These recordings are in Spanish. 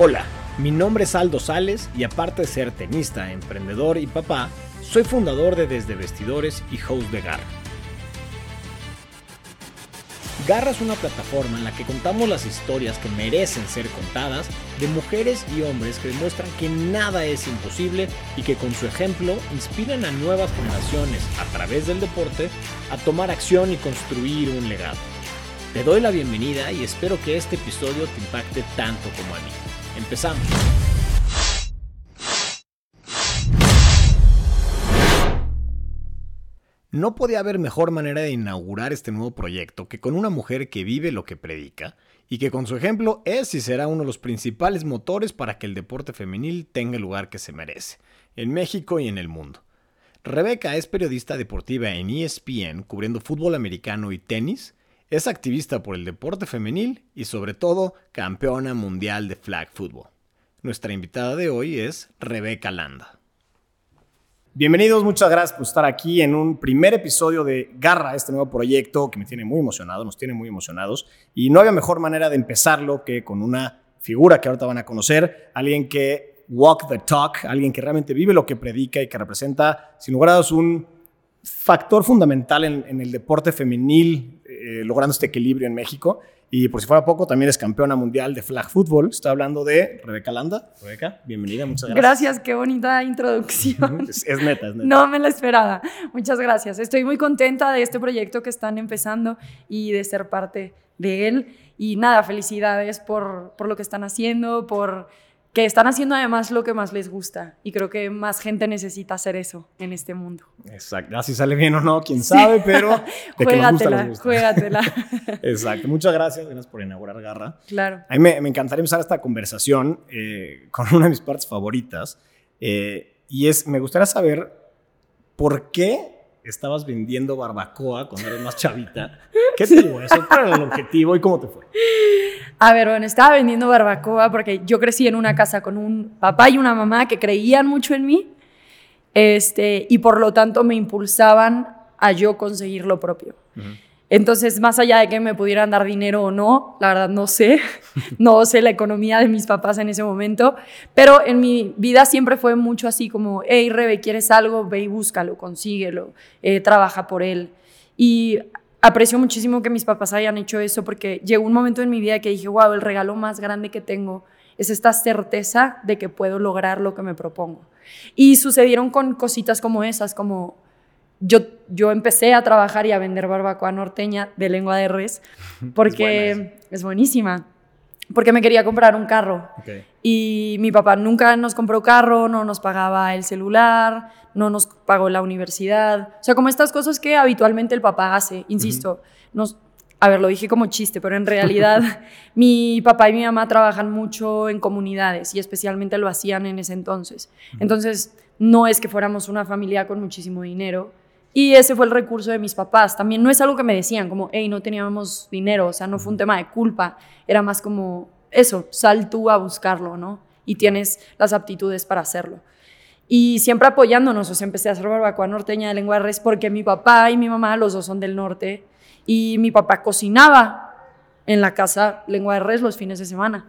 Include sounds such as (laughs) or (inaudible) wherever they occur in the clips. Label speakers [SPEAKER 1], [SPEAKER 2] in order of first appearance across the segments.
[SPEAKER 1] Hola, mi nombre es Aldo Sales y aparte de ser tenista, emprendedor y papá, soy fundador de Desde Vestidores y host de Garra. Garra es una plataforma en la que contamos las historias que merecen ser contadas de mujeres y hombres que demuestran que nada es imposible y que con su ejemplo inspiran a nuevas generaciones a través del deporte a tomar acción y construir un legado. Te doy la bienvenida y espero que este episodio te impacte tanto como a mí. Empezamos. No podía haber mejor manera de inaugurar este nuevo proyecto que con una mujer que vive lo que predica y que con su ejemplo es y será uno de los principales motores para que el deporte femenil tenga el lugar que se merece, en México y en el mundo. Rebeca es periodista deportiva en ESPN cubriendo fútbol americano y tenis, es activista por el deporte femenil y sobre todo campeona mundial de flag football. Nuestra invitada de hoy es Rebeca Landa. Bienvenidos, muchas gracias por estar aquí en un primer episodio de Garra, este nuevo proyecto que me tiene muy emocionado, nos tiene muy emocionados. Y no había mejor manera de empezarlo que con una figura que ahorita van a conocer, alguien que walk the talk, alguien que realmente vive lo que predica y que representa, sin lugar a dudas, un factor fundamental en, el deporte femenil, eh, logrando este equilibrio en México. Y por si fuera poco, también es campeona mundial de flag football. Estoy hablando de Rebeca Landa. Rebeca, bienvenida, muchas gracias.
[SPEAKER 2] Gracias, qué bonita introducción. (laughs)
[SPEAKER 1] es, neta, es neta.
[SPEAKER 2] No me la esperaba. Muchas gracias. Estoy muy contenta de este proyecto que están empezando y de ser parte de él. Y nada, felicidades por, por lo que están haciendo, por que están haciendo además lo que más les gusta y creo que más gente necesita hacer eso en este mundo.
[SPEAKER 1] Exacto, así sale bien o no, quién sabe, pero (laughs)
[SPEAKER 2] de juégatela, juégatela. (laughs)
[SPEAKER 1] Exacto, muchas gracias, gracias por inaugurar Garra.
[SPEAKER 2] Claro.
[SPEAKER 1] A mí me, encantaría empezar esta conversación eh, con una de mis partes favoritas eh, y es, me gustaría saber por qué estabas vendiendo barbacoa cuando eres más chavita. ¿Qué te digo eso? ¿Cuál era el objetivo y cómo te fue?
[SPEAKER 2] A ver, bueno, estaba vendiendo barbacoa porque yo crecí en una casa con un papá y una mamá que creían mucho en mí este, y por lo tanto me impulsaban a yo conseguir lo propio. Entonces, más allá de que me pudieran dar dinero o no, la verdad no sé, (laughs) no sé la economía de mis papás en ese momento, pero en mi vida siempre fue mucho así como, hey Rebe, ¿quieres algo? Ve y búscalo, consíguelo, eh, trabaja por él. Y aprecio muchísimo que mis papás hayan hecho eso porque llegó un momento en mi vida que dije, wow, el regalo más grande que tengo es esta certeza de que puedo lograr lo que me propongo. Y sucedieron con cositas como esas, como yo, yo empecé a trabajar y a vender barbacoa norteña de lengua de res (laughs) porque es, buenísima. Porque me quería comprar un carro. Y mi papá nunca nos compró carro, no nos pagaba el celular, no nos pagó la universidad. O sea, como estas cosas que habitualmente el papá hace, insisto. nos, a ver, lo dije como chiste, pero en realidad (laughs) mi papá y mi mamá trabajan mucho en comunidades y especialmente lo hacían en ese entonces. Entonces, no es que fuéramos una familia con muchísimo dinero, y ese fue el recurso de mis papás. También no es algo que me decían, como, hey, no teníamos dinero, o sea, no fue un tema de culpa, era más como, eso, sal tú a buscarlo, ¿no? Y tienes las aptitudes para hacerlo. Y siempre apoyándonos, o sea, empecé a hacer barbacoa norteña de lengua de res porque mi papá y mi mamá, los dos son del norte, y mi papá cocinaba en la casa lengua de res los fines de semana.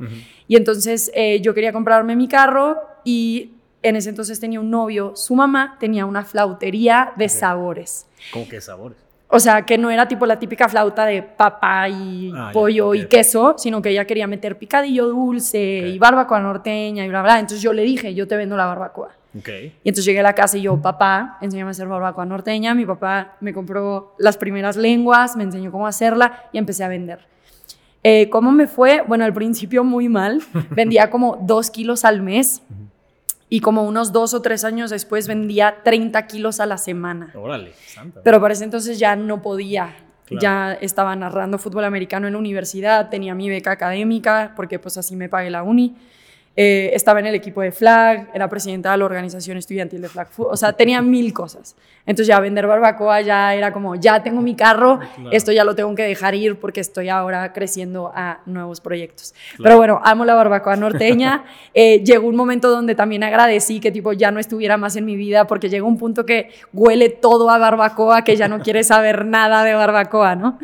[SPEAKER 2] Y entonces eh, yo quería comprarme mi carro y en ese entonces tenía un novio, su mamá tenía una flautería de sabores.
[SPEAKER 1] ¿Cómo que sabores?
[SPEAKER 2] O sea, que no era tipo la típica flauta de papa y ah, pollo y queso, sino que ella quería meter picadillo dulce y barbacoa norteña y bla, bla. Entonces yo le dije, yo te vendo la barbacoa.
[SPEAKER 1] Okay.
[SPEAKER 2] Y entonces llegué a la casa y yo, papá, enséñame a hacer barbacoa norteña. Mi papá me compró las primeras lenguas, me enseñó cómo hacerla y empecé a vender. Eh, ¿Cómo me fue? Bueno, al principio muy mal. (laughs) Vendía como dos kilos al mes y como unos dos o tres años después vendía 30 kilos a la semana.
[SPEAKER 1] Órale, santa.
[SPEAKER 2] Pero para ese entonces ya no podía. Ya estaba narrando fútbol americano en la universidad, tenía mi beca académica, porque pues así me pagué la uni. Eh, estaba en el equipo de Flag, era presidenta de la organización estudiantil de Flag Food, o sea, tenía mil cosas. Entonces ya vender barbacoa ya era como, ya tengo mi carro, esto ya lo tengo que dejar ir porque estoy ahora creciendo a nuevos proyectos. Pero bueno, amo la barbacoa norteña. (laughs) Eh, llegó un momento donde también agradecí que tipo ya no estuviera más en mi vida porque llegó un punto que huele todo a barbacoa, que ya no (laughs) quiere saber nada de barbacoa, ¿no?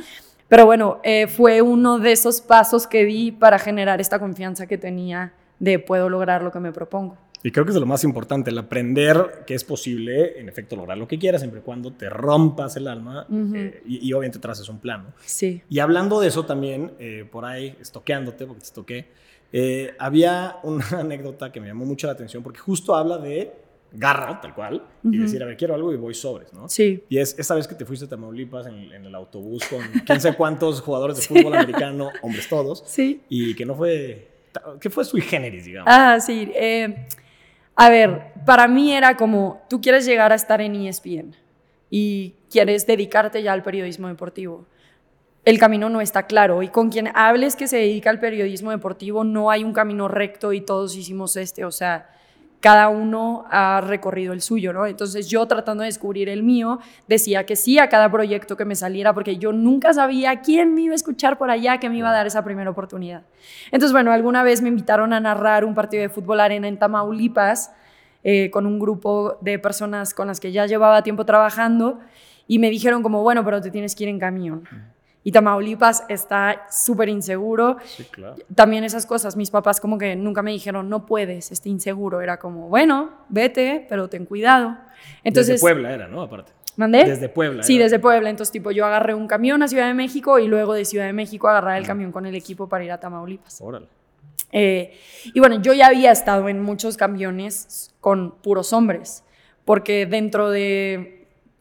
[SPEAKER 2] Pero bueno, eh, fue uno de esos pasos que di para generar esta confianza que tenía de puedo lograr lo que me propongo.
[SPEAKER 1] Y creo que es lo más importante, el aprender que es posible, en efecto, lograr lo que quieras, siempre y cuando te rompas el alma eh, y, obviamente traces un plan. ¿no?
[SPEAKER 2] Sí.
[SPEAKER 1] Y hablando de eso también, eh, por ahí, estoqueándote, porque te estoqué, eh, había una (laughs) anécdota que me llamó mucho la atención, porque justo habla de garra, tal cual, y decir, a ver, quiero algo y voy sobres, ¿no?
[SPEAKER 2] Sí.
[SPEAKER 1] Y es esa vez que te fuiste a Tamaulipas en, en el autobús con quién sé cuántos jugadores de fútbol americano, (laughs) hombres todos,
[SPEAKER 2] Sí.
[SPEAKER 1] y que no fue, que fue sui generis, digamos.
[SPEAKER 2] Ah, sí. eh, a ver, para mí era como, tú quieres llegar a estar en ESPN y quieres dedicarte ya al periodismo deportivo. El camino no está claro y con quien hables que se dedica al periodismo deportivo no hay un camino recto y todos hicimos este, o sea, cada uno ha recorrido el suyo, ¿no? Entonces yo tratando de descubrir el mío, decía que sí a cada proyecto que me saliera, porque yo nunca sabía quién me iba a escuchar por allá, que me iba a dar esa primera oportunidad. Entonces, bueno, alguna vez me invitaron a narrar un partido de fútbol arena en Tamaulipas eh, con un grupo de personas con las que ya llevaba tiempo trabajando y me dijeron como, bueno, pero te tienes que ir en camión. Y Tamaulipas está súper inseguro.
[SPEAKER 1] Sí, claro.
[SPEAKER 2] También esas cosas, mis papás como que nunca me dijeron, no puedes, esté inseguro. Era como, bueno, vete, pero ten cuidado. Entonces,
[SPEAKER 1] Desde Puebla era, ¿no? Aparte.
[SPEAKER 2] ¿Mandé?
[SPEAKER 1] Desde Puebla.
[SPEAKER 2] Sí,
[SPEAKER 1] era.
[SPEAKER 2] desde Puebla. Entonces, tipo, yo agarré un camión a Ciudad de México y luego de Ciudad de México agarrar el camión con el equipo para ir a Tamaulipas.
[SPEAKER 1] Órale.
[SPEAKER 2] Eh, y bueno, yo ya había estado en muchos camiones con puros hombres, porque dentro de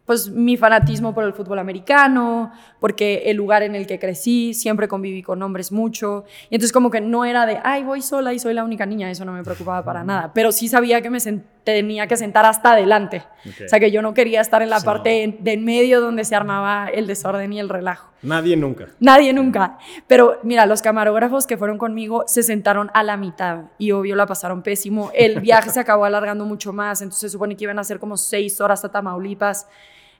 [SPEAKER 2] pues mi fanatismo por el fútbol americano, porque el lugar en el que crecí, siempre conviví con hombres mucho, y entonces como que no era de, ay, voy sola y soy la única niña, eso no me preocupaba para nada, pero sí sabía que me tenía que sentar hasta adelante,
[SPEAKER 1] Ok.
[SPEAKER 2] o sea que yo no quería estar en la parte de en medio donde se armaba el desorden y el relajo.
[SPEAKER 1] Nadie nunca.
[SPEAKER 2] Nadie nunca. Pero mira, los camarógrafos que fueron conmigo se sentaron a la mitad y obvio la pasaron pésimo. El viaje se acabó alargando mucho más, entonces se supone que iban a ser como seis horas a Tamaulipas.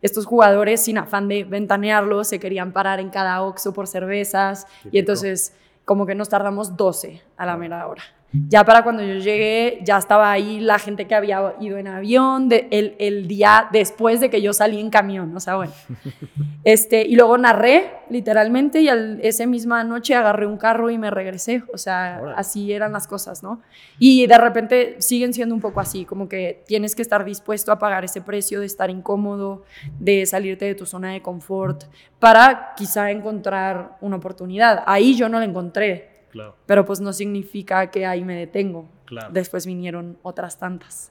[SPEAKER 2] Estos jugadores, sin afán de ventanearlos, se querían parar en cada oxo por cervezas. Y entonces como que nos tardamos 12 a la mera hora. Ya para cuando yo llegué, ya estaba ahí la gente que había ido en avión, de- el, el día después de que yo salí en camión, o sea, bueno. (laughs) Este, y luego narré, literalmente, y al, esa misma noche agarré un carro y me regresé. O sea, así eran las cosas, ¿no? Y de repente siguen siendo un poco así, como que tienes que estar dispuesto a pagar ese precio de estar incómodo, de salirte de tu zona de confort, para quizá encontrar una oportunidad. Ahí yo no la encontré,
[SPEAKER 1] Claro,
[SPEAKER 2] pero pues no significa que ahí me detengo.
[SPEAKER 1] claro.
[SPEAKER 2] Después vinieron otras tantas.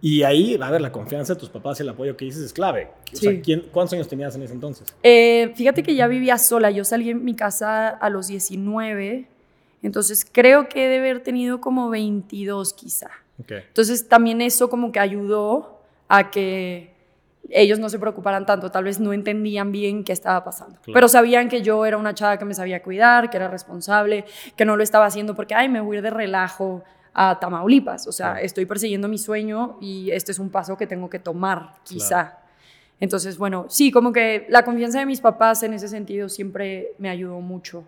[SPEAKER 1] Y ahí, a ver, la confianza de tus papás y el apoyo que dices es clave. O
[SPEAKER 2] Sí.
[SPEAKER 1] sea, ¿quién- ¿cuántos años tenías en ese entonces?
[SPEAKER 2] Eh, fíjate que ya vivía sola. Yo salí en mi casa a los 19. Entonces creo que he de haber tenido como 22 quizá.
[SPEAKER 1] Ok.
[SPEAKER 2] Entonces también eso como que ayudó a que ellos no se preocuparan tanto. Tal vez no entendían bien qué estaba pasando.
[SPEAKER 1] Claro.
[SPEAKER 2] Pero sabían que yo era una chava que me sabía cuidar, que era responsable, que no lo estaba haciendo porque, ay, me voy a ir de relajo a Tamaulipas. O sea,
[SPEAKER 1] Claro.
[SPEAKER 2] estoy persiguiendo mi sueño y este es un paso que tengo que tomar, quizá. Entonces, bueno, sí, como que la confianza de mis papás en ese sentido siempre me ayudó mucho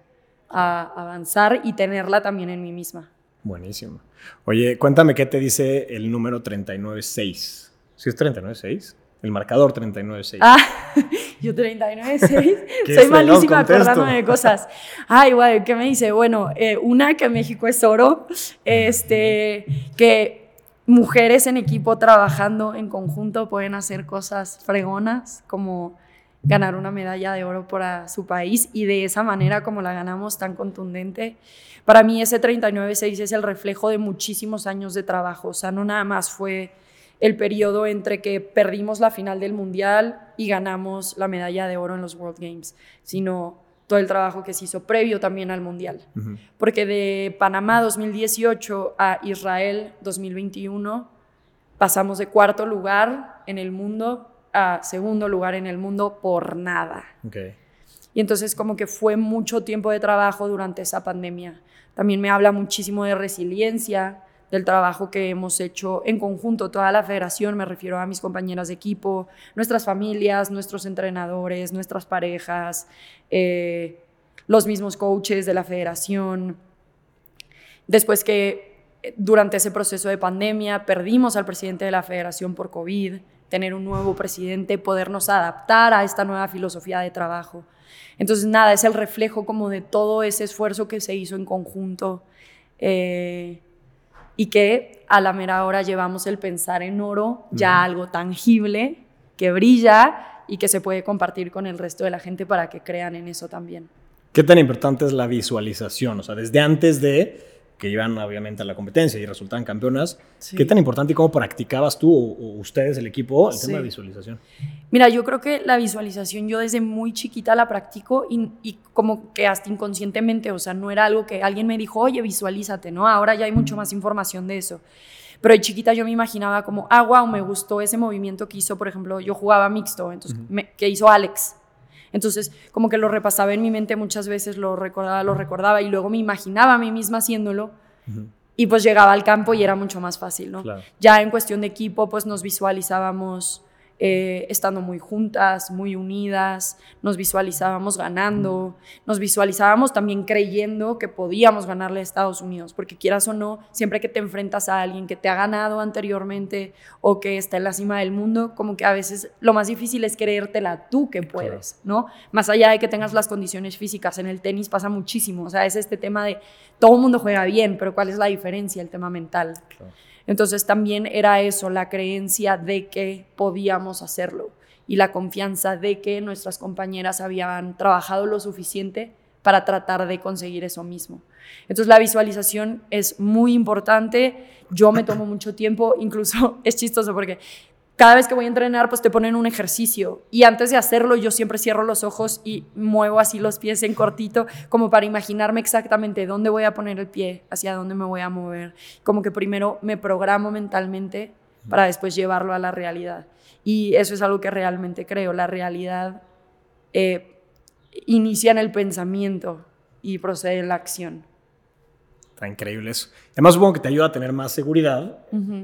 [SPEAKER 2] a avanzar y tenerla también en mí misma.
[SPEAKER 1] Buenísimo. Oye, cuéntame qué te dice el número 396. ¿Sí es 396? El marcador 396.
[SPEAKER 2] Ah, (laughs) yo 39.6.
[SPEAKER 1] Qué
[SPEAKER 2] Soy malísima acordándome de cosas. Ay, guay, ¿qué me dice? Bueno, eh, una, que México es oro. Este, que mujeres en equipo trabajando en conjunto pueden hacer cosas fregonas, como ganar una medalla de oro para su país y de esa manera como la ganamos tan contundente. Para mí ese 39.6 es el reflejo de muchísimos años de trabajo, o sea, no nada más fue el periodo entre que perdimos la final del Mundial y ganamos la medalla de oro en los World Games, sino todo el trabajo que se hizo previo también al Mundial. Porque de Panamá 2018 a Israel 2021 pasamos de cuarto lugar en el mundo a segundo lugar en el mundo por nada. Y entonces como que fue mucho tiempo de trabajo durante esa pandemia. También me habla muchísimo de resiliencia, del trabajo que hemos hecho en conjunto, toda la federación, me refiero a mis compañeras de equipo, nuestras familias, nuestros entrenadores, nuestras parejas, eh, los mismos coaches de la federación. Después que eh, durante ese proceso de pandemia perdimos al presidente de la federación por COVID, tener un nuevo presidente, podernos adaptar a esta nueva filosofía de trabajo. Entonces, nada, es el reflejo como de todo ese esfuerzo que se hizo en conjunto. Eh, y que a la mera hora llevamos el pensar en oro ya algo tangible que brilla y que se puede compartir con el resto de la gente para que crean en eso también.
[SPEAKER 1] ¿Qué tan importante es la visualización? O sea, desde antes de que iban obviamente a la competencia y resultaban campeonas. ¿Qué tan importante y cómo practicabas tú o, ustedes, el equipo, el tema de visualización?
[SPEAKER 2] Mira, yo creo que la visualización yo desde muy chiquita la practico y, y, como que hasta inconscientemente, o sea, no era algo que alguien me dijo, oye, visualízate, ¿no? Ahora ya hay mucho más información de eso. Pero de chiquita yo me imaginaba como, ah, wow, me gustó ese movimiento que hizo, por ejemplo, yo jugaba mixto, entonces, que hizo Alex. Entonces, como que lo repasaba en mi mente muchas veces, lo recordaba, lo recordaba y luego me imaginaba a mí misma haciéndolo. Y pues llegaba al campo y era mucho más fácil, ¿no? Ya en cuestión de equipo, pues nos visualizábamos eh, estando muy juntas, muy unidas, nos visualizábamos ganando, nos visualizábamos también creyendo que podíamos ganarle a Estados Unidos, porque quieras o no, siempre que te enfrentas a alguien que te ha ganado anteriormente o que está en la cima del mundo, como que a veces lo más difícil es creértela tú que puedes, ¿no? Más allá de que tengas las condiciones físicas, en el tenis pasa muchísimo, o sea, es este tema de todo el mundo juega bien, pero ¿cuál es la diferencia? El tema mental. Entonces también era eso, la creencia de que podíamos hacerlo y la confianza de que nuestras compañeras habían trabajado lo suficiente para tratar de conseguir eso mismo. Entonces la visualización es muy importante, yo me tomo mucho tiempo, incluso (laughs) es chistoso porque cada vez que voy a entrenar, pues te ponen un ejercicio. Y antes de hacerlo, yo siempre cierro los ojos y muevo así los pies en cortito, como para imaginarme exactamente dónde voy a poner el pie, hacia dónde me voy a mover. Como que primero me programo mentalmente para después llevarlo a la realidad. Y eso es algo que realmente creo. La realidad eh, inicia en el pensamiento y procede en la acción.
[SPEAKER 1] Está increíble eso. Además, supongo que te ayuda a tener más seguridad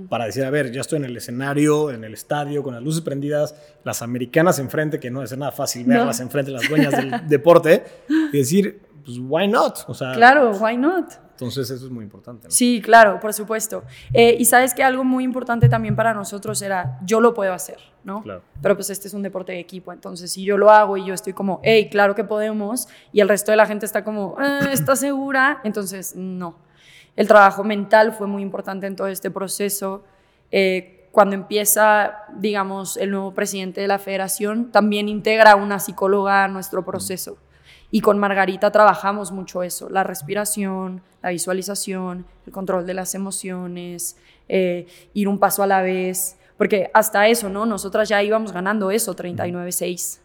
[SPEAKER 1] para decir, a ver, ya estoy en el escenario, en el estadio, con las luces prendidas, las americanas enfrente, que no es nada fácil verlas enfrente, las dueñas del (laughs) deporte, y decir, pues, why not?
[SPEAKER 2] O sea, claro, why not?
[SPEAKER 1] Entonces, eso es muy importante.
[SPEAKER 2] Sí, claro, por supuesto. Eh, y sabes que algo muy importante también para nosotros era, yo lo puedo hacer, ¿no? Claro. Pero pues este es un deporte de equipo, entonces si yo lo hago y yo estoy como, hey, claro que podemos, y el resto de la gente está como, eh, ¿estás segura? Entonces, no. El trabajo mental fue muy importante en todo este proceso. Eh, cuando empieza, digamos, el nuevo presidente de la federación, también integra una psicóloga a nuestro proceso. Y con Margarita trabajamos mucho eso, la respiración, la visualización, el control de las emociones, eh, ir un paso a la vez, porque hasta eso, ¿no? Nosotras ya íbamos ganando eso, 39-6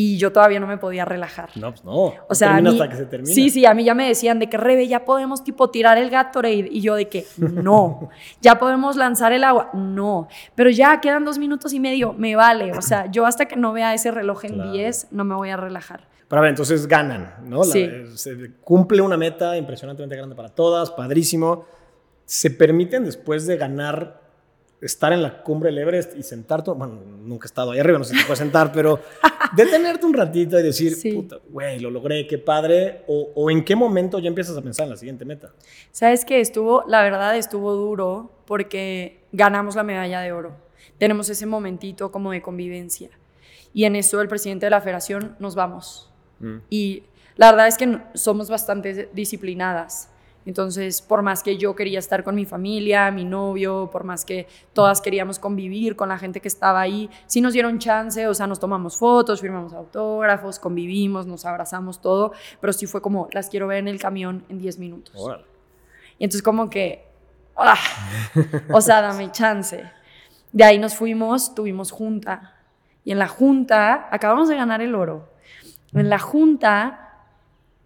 [SPEAKER 2] y yo todavía no me podía relajar.
[SPEAKER 1] No, pues no.
[SPEAKER 2] O sea, hasta que se termine. Sí, sí, a mí ya me decían de que Rebe, ya podemos tipo tirar el Gatorade y yo de que no. (laughs) ya podemos lanzar el agua, no. Pero ya quedan dos minutos y medio, me vale. O sea, yo hasta que no vea ese reloj en 10 no me voy a relajar.
[SPEAKER 1] Pero a ver, entonces ganan, ¿no? Sí. se cumple una meta impresionantemente grande para todas, padrísimo. ¿Se permiten después de ganar estar en la cumbre del Everest y sentarte, bueno, nunca he estado ahí arriba, no sé si te puedes sentar, pero (laughs) detenerte un ratito y decir, puta, güey, lo logré, qué padre, o, o, en qué momento ya empiezas a pensar en la siguiente meta.
[SPEAKER 2] Sabes que estuvo, la verdad estuvo duro porque ganamos la medalla de oro. Tenemos ese momentito como de convivencia. Y en eso el presidente de la federación nos vamos. Mm. Y la verdad es que somos bastante disciplinadas. Entonces, por más que yo quería estar con mi familia, mi novio, por más que todas queríamos convivir con la gente que estaba ahí, sí nos dieron chance, o sea, nos tomamos fotos, firmamos autógrafos, convivimos, nos abrazamos todo, pero sí fue como, las quiero ver en el camión en 10 minutos. Y entonces como que, ¡ah! o sea, dame chance. De ahí nos fuimos, tuvimos junta. Y en la junta, acabamos de ganar el oro. En la junta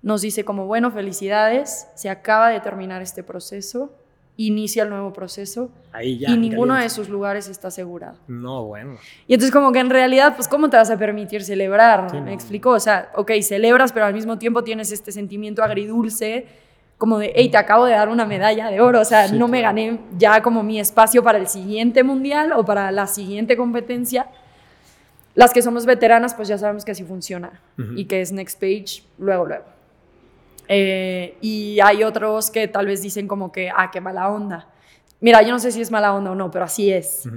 [SPEAKER 2] nos dice como, bueno, felicidades, se acaba de terminar este proceso, inicia el nuevo proceso Ahí ya, y ninguno de sus lugares está asegurado.
[SPEAKER 1] No, bueno.
[SPEAKER 2] Y entonces como que en realidad, pues ¿cómo te vas a permitir celebrar? Me explicó, o sea, ok, celebras, pero al mismo tiempo tienes este sentimiento agridulce, como de, hey, te acabo de dar una medalla de oro, o sea, no me gané ya como mi espacio para el siguiente mundial o para la siguiente competencia. Las que somos veteranas, pues ya sabemos que así funciona y que es next page, luego, luego. Eh, y hay otros que tal vez dicen como que, ah, qué mala onda. Mira, yo no sé si es mala onda o no, pero así es.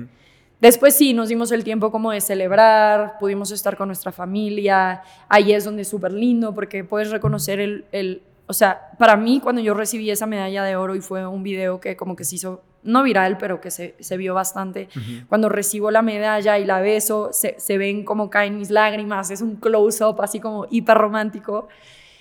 [SPEAKER 2] Después sí, nos dimos el tiempo como de celebrar, pudimos estar con nuestra familia. Ahí es donde es súper lindo porque puedes reconocer el, el, O sea, para mí cuando yo recibí esa medalla de oro y fue un video que como que se hizo, no viral, pero que se, se vio bastante, cuando recibo la medalla y la beso, se, se ven como caen mis lágrimas, es un close-up así como hiper romántico.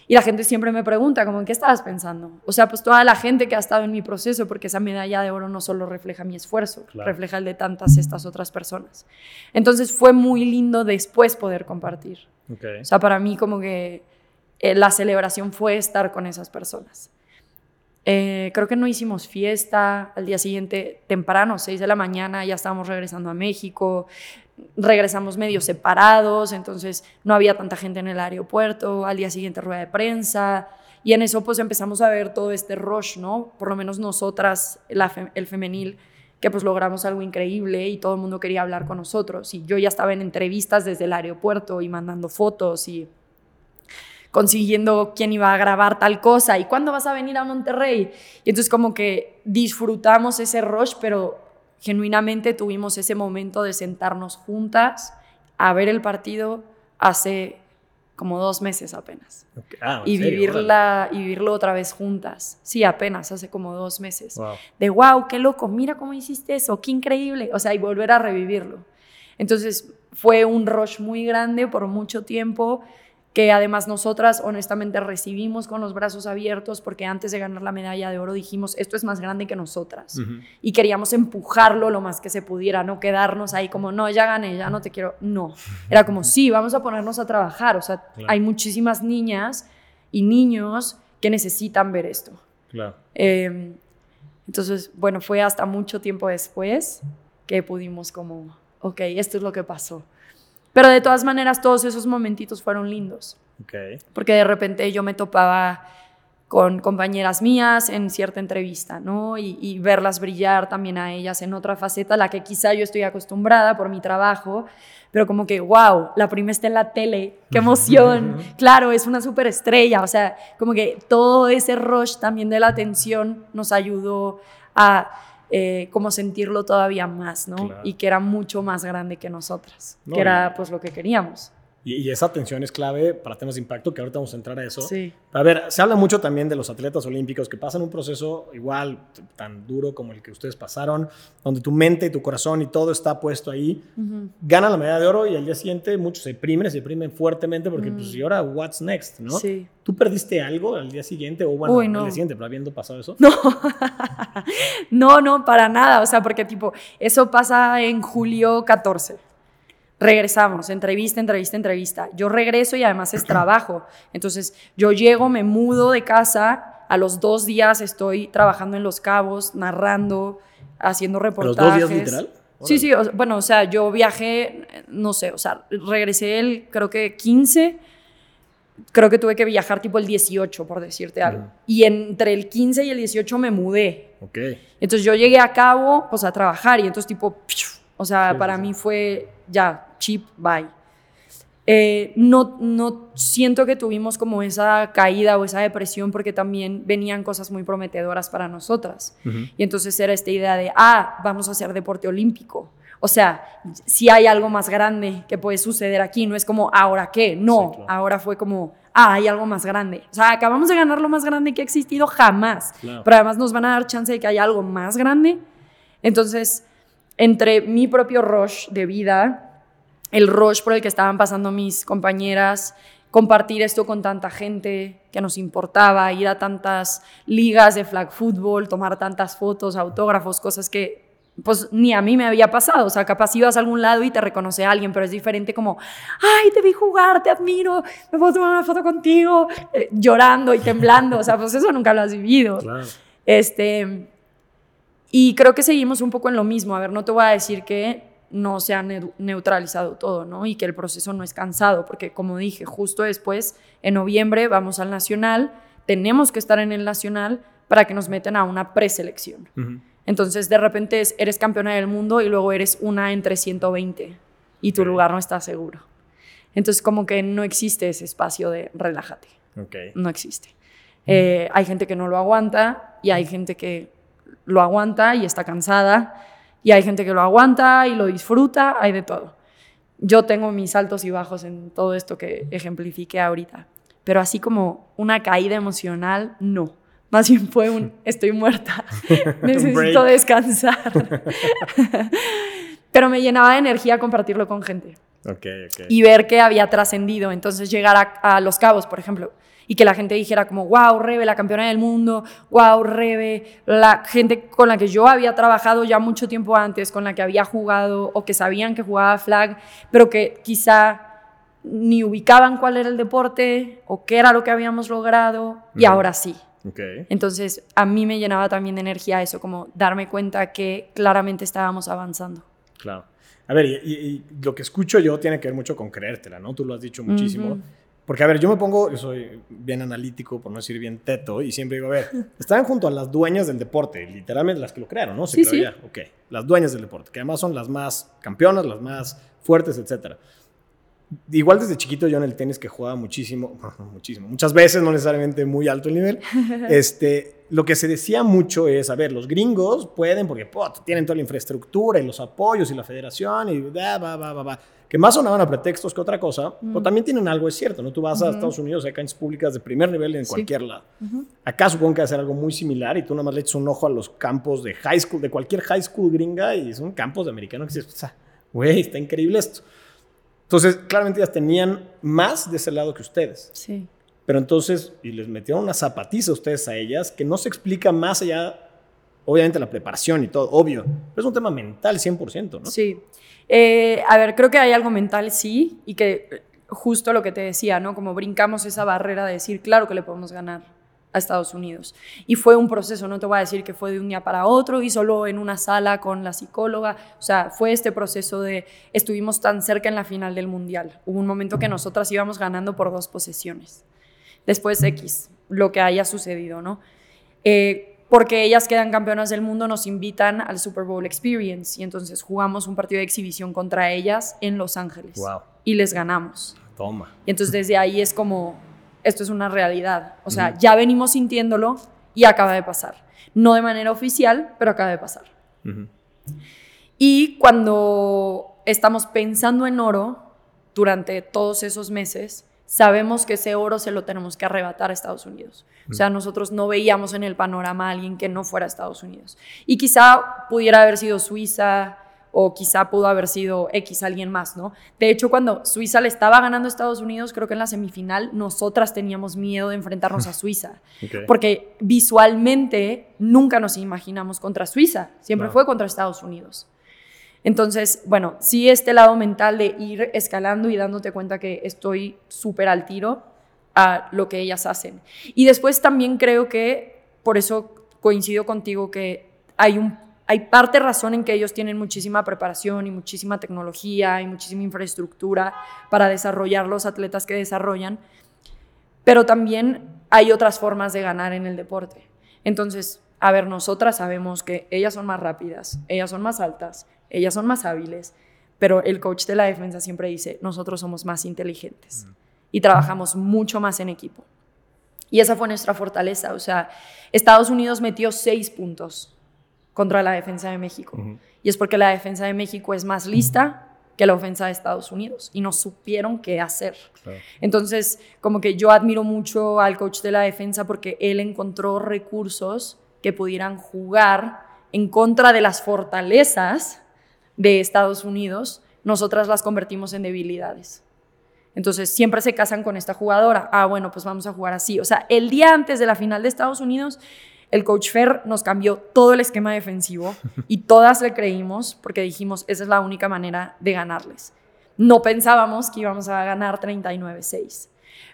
[SPEAKER 2] Y la gente siempre me pregunta, como, ¿en qué estabas pensando? O sea, pues toda la gente que ha estado en mi proceso, porque esa medalla de oro no solo refleja mi esfuerzo, refleja el de tantas estas otras personas. Entonces fue muy lindo después poder compartir. O sea, para mí como que eh, la celebración fue estar con esas personas. Eh, creo que no hicimos fiesta. Al día siguiente, temprano, 6 de la mañana, ya estábamos regresando a México regresamos medio separados, entonces no había tanta gente en el aeropuerto, al día siguiente rueda de prensa, y en eso pues empezamos a ver todo este rush, ¿no? Por lo menos nosotras, el femenil, que pues logramos algo increíble y todo el mundo quería hablar con nosotros, y yo ya estaba en entrevistas desde el aeropuerto y mandando fotos y consiguiendo quién iba a grabar tal cosa y cuándo vas a venir a Monterrey. Y entonces como que disfrutamos ese rush, pero genuinamente tuvimos ese momento de sentarnos juntas a ver el partido hace como dos meses apenas. Ah, y, vivirla, y vivirlo otra vez juntas. Sí, apenas, hace como dos meses. De wow, qué loco, mira cómo hiciste eso, qué increíble. O sea, y volver a revivirlo. Entonces fue un rush muy grande por mucho tiempo que además nosotras honestamente recibimos con los brazos abiertos porque antes de ganar la medalla de oro dijimos, esto es más grande que nosotras. Y queríamos empujarlo lo más que se pudiera, no quedarnos ahí como, no, ya gané, ya no te quiero. No, era como, sí, vamos a ponernos a trabajar. O sea, hay muchísimas niñas y niños que necesitan ver esto. Claro. Em, entonces, bueno, fue hasta mucho tiempo después que pudimos como, ok, esto es lo que pasó. Pero de todas maneras, todos esos momentitos fueron lindos. Porque de repente yo me topaba con compañeras mías en cierta entrevista, ¿no? Y, verlas brillar también a ellas en otra faceta, la que quizá yo estoy acostumbrada por mi trabajo, pero como que, wow, la prima está en la tele, qué emoción, (laughs) (laughs) claro, es una superestrella, o sea, como que todo ese rush también de la atención nos ayudó a eh, como sentirlo todavía más, ¿no? Y que era mucho más grande que nosotras, que era pues lo que queríamos.
[SPEAKER 1] Y, esa atención es clave para temas de impacto, que ahorita vamos a entrar a eso. Sí. A ver, se habla mucho también de los atletas olímpicos que pasan un proceso igual tan duro como el que ustedes pasaron, donde tu mente, y tu corazón y todo está puesto ahí. Ganan la medalla de oro y al día siguiente muchos se deprimen, se deprimen fuertemente porque, pues, ¿y ahora what's next? ¿no? Sí. ¿Tú perdiste algo al día siguiente o bueno, al día siguiente, pero habiendo pasado eso?
[SPEAKER 2] No. (laughs) no, no, para nada. O sea, porque tipo, eso pasa en julio 14 regresamos, entrevista, entrevista, entrevista. Yo regreso y además es trabajo. Entonces, yo llego, me mudo de casa, a los dos días estoy trabajando en Los Cabos, narrando, haciendo reportajes. ¿Los dos días literal? Sí, sí, bueno, o sea, yo viajé, no sé, o sea, regresé el, creo que 15, creo que tuve que viajar tipo el 18, por decirte algo. Y entre el 15 y el 18 me mudé. Ok. Entonces yo llegué a Cabo, pues a trabajar y entonces tipo, o sea, para mí fue ya, chip, bye. Eh, no, no siento que tuvimos como esa caída o esa depresión porque también venían cosas muy prometedoras para nosotras. Y entonces era esta idea de, ah, vamos a hacer deporte olímpico. O sea, si hay algo más grande que puede suceder aquí, no es como, ¿ahora qué? No, ahora fue como, ah, hay algo más grande. O sea, acabamos de ganar lo más grande que ha existido jamás. Pero además nos van a dar chance de que haya algo más grande. Entonces, entre mi propio rush de vida, el rush por el que estaban pasando mis compañeras, compartir esto con tanta gente que nos importaba, ir a tantas ligas de flag football, tomar tantas fotos, autógrafos, cosas que pues ni a mí me había pasado, o sea, capaz ibas a algún lado y te reconoce a alguien, pero es diferente como, ay, te vi jugar, te admiro, me puedo tomar una foto contigo, eh, llorando y temblando, o sea, pues eso nunca lo has vivido. Este, y creo que seguimos un poco en lo mismo. A ver, no te voy a decir que no se ha neutralizado todo, ¿no? Y que el proceso no es cansado, porque como dije, justo después, en noviembre, vamos al Nacional, tenemos que estar en el Nacional para que nos metan a una preselección. Entonces, de repente eres campeona del mundo y luego eres una entre 120 y tu lugar no está seguro. Entonces, como que no existe ese espacio de relájate. No existe. Eh, hay gente que no lo aguanta y hay gente que lo aguanta y está cansada, y hay gente que lo aguanta y lo disfruta, hay de todo. Yo tengo mis altos y bajos en todo esto que ejemplifique ahorita. pero así como una caída emocional, no. Más bien fue un, (laughs) estoy muerta, (laughs) necesito descansar. (laughs) pero me llenaba de energía compartirlo con gente.
[SPEAKER 1] Okay, okay.
[SPEAKER 2] Y ver que había trascendido. Entonces llegar a, a Los Cabos, por ejemplo, y que la gente dijera como, wow, Rebe, la campeona del mundo, wow, Rebe, la gente con la que yo había trabajado ya mucho tiempo antes, con la que había jugado o que sabían que jugaba flag, pero que quizá ni ubicaban cuál era el deporte o qué era lo que habíamos logrado y ahora sí.
[SPEAKER 1] Okay.
[SPEAKER 2] Entonces, a mí me llenaba también de energía eso, como darme cuenta que claramente estábamos avanzando.
[SPEAKER 1] Claro. A ver, y, lo que escucho yo tiene que ver mucho con creértela, ¿no? Tú lo has dicho muchísimo. Porque, a ver, yo me pongo, yo soy bien analítico, por no decir bien teto, y siempre digo, a ver, (laughs) estaban junto a las dueñas del deporte, literalmente las que lo crearon, ¿no? Se
[SPEAKER 2] sí, sí.
[SPEAKER 1] Ok, las dueñas del deporte, que además son las más campeonas, las más fuertes, etcétera. Igual desde chiquito yo en el tenis que jugaba muchísimo, (laughs) muchísimo, muchas veces, no necesariamente muy alto el nivel, (laughs) este, lo que se decía mucho es, a ver, los gringos pueden porque tienen toda la infraestructura y los apoyos y la federación y va, va, va, va, que más sonaban a pretextos que otra cosa, pero también tienen algo, es cierto, ¿no? Tú vas a Estados Unidos, hay canchas públicas de primer nivel en cualquier lado. Acá supongo que va a ser algo muy similar y tú nada más le echas un ojo a los campos de high school, de cualquier high school gringa y son campos de americanos que dices, güey, está increíble esto. Entonces, claramente ellas tenían más de ese lado que ustedes.
[SPEAKER 2] Sí.
[SPEAKER 1] Pero entonces, y les metieron una zapatiza a ustedes a ellas, que no se explica más allá, obviamente la preparación y todo, obvio, pero es un tema mental 100%, ¿no?
[SPEAKER 2] Sí. Eh, a ver, creo que hay algo mental, sí, y que justo lo que te decía, ¿no? Como brincamos esa barrera de decir, claro que le podemos ganar a Estados Unidos. Y fue un proceso, no te voy a decir que fue de un día para otro y solo en una sala con la psicóloga, o sea, fue este proceso de estuvimos tan cerca en la final del Mundial. Hubo un momento que nosotras íbamos ganando por dos posesiones. Después X, lo que haya sucedido, ¿no? Eh, porque ellas quedan campeonas del mundo, nos invitan al Super Bowl Experience y entonces jugamos un partido de exhibición contra ellas en Los Ángeles.
[SPEAKER 1] Wow.
[SPEAKER 2] Y les ganamos.
[SPEAKER 1] Toma.
[SPEAKER 2] Y entonces desde ahí es como, esto es una realidad. O sea, ya venimos sintiéndolo y acaba de pasar. No de manera oficial, pero acaba de pasar. Y cuando estamos pensando en oro durante todos esos meses, sabemos que ese oro se lo tenemos que arrebatar a Estados Unidos. O sea, nosotros no veíamos en el panorama a alguien que no fuera a Estados Unidos. Y quizá pudiera haber sido Suiza, o quizá pudo haber sido X alguien más, ¿no? De hecho, cuando Suiza le estaba ganando a Estados Unidos, creo que en la semifinal nosotras teníamos miedo de enfrentarnos a (laughs) Suiza, porque visualmente nunca nos imaginamos contra Suiza, siempre fue contra Estados Unidos. Entonces, bueno, sí este lado mental de ir escalando y dándote cuenta que estoy súper al tiro a lo que ellas hacen. Y después también creo que, por eso coincido contigo, que hay un hay parte razón en que ellos tienen muchísima preparación y muchísima tecnología y muchísima infraestructura para desarrollar los atletas que desarrollan, pero también hay otras formas de ganar en el deporte. Entonces, a ver, nosotras sabemos que ellas son más rápidas, ellas son más altas, ellas son más hábiles, pero el coach de la defensa siempre dice, nosotros somos más inteligentes y trabajamos mucho más en equipo. Y esa fue nuestra fortaleza. O sea, Estados Unidos metió seis puntos contra la defensa de México. Y es porque la defensa de México es más lista que la ofensa de Estados Unidos y no supieron qué hacer. Entonces, como que yo admiro mucho al coach de la defensa porque él encontró recursos que pudieran jugar en contra de las fortalezas de Estados Unidos, nosotras las convertimos en debilidades. Entonces siempre se casan con esta jugadora. Ah, bueno, pues vamos a jugar así. O sea, el día antes de la final de Estados Unidos, el coach Fer nos cambió todo el esquema defensivo (laughs) y todas le creímos porque dijimos, esa es la única manera de ganarles. No pensábamos que íbamos a ganar 39-6.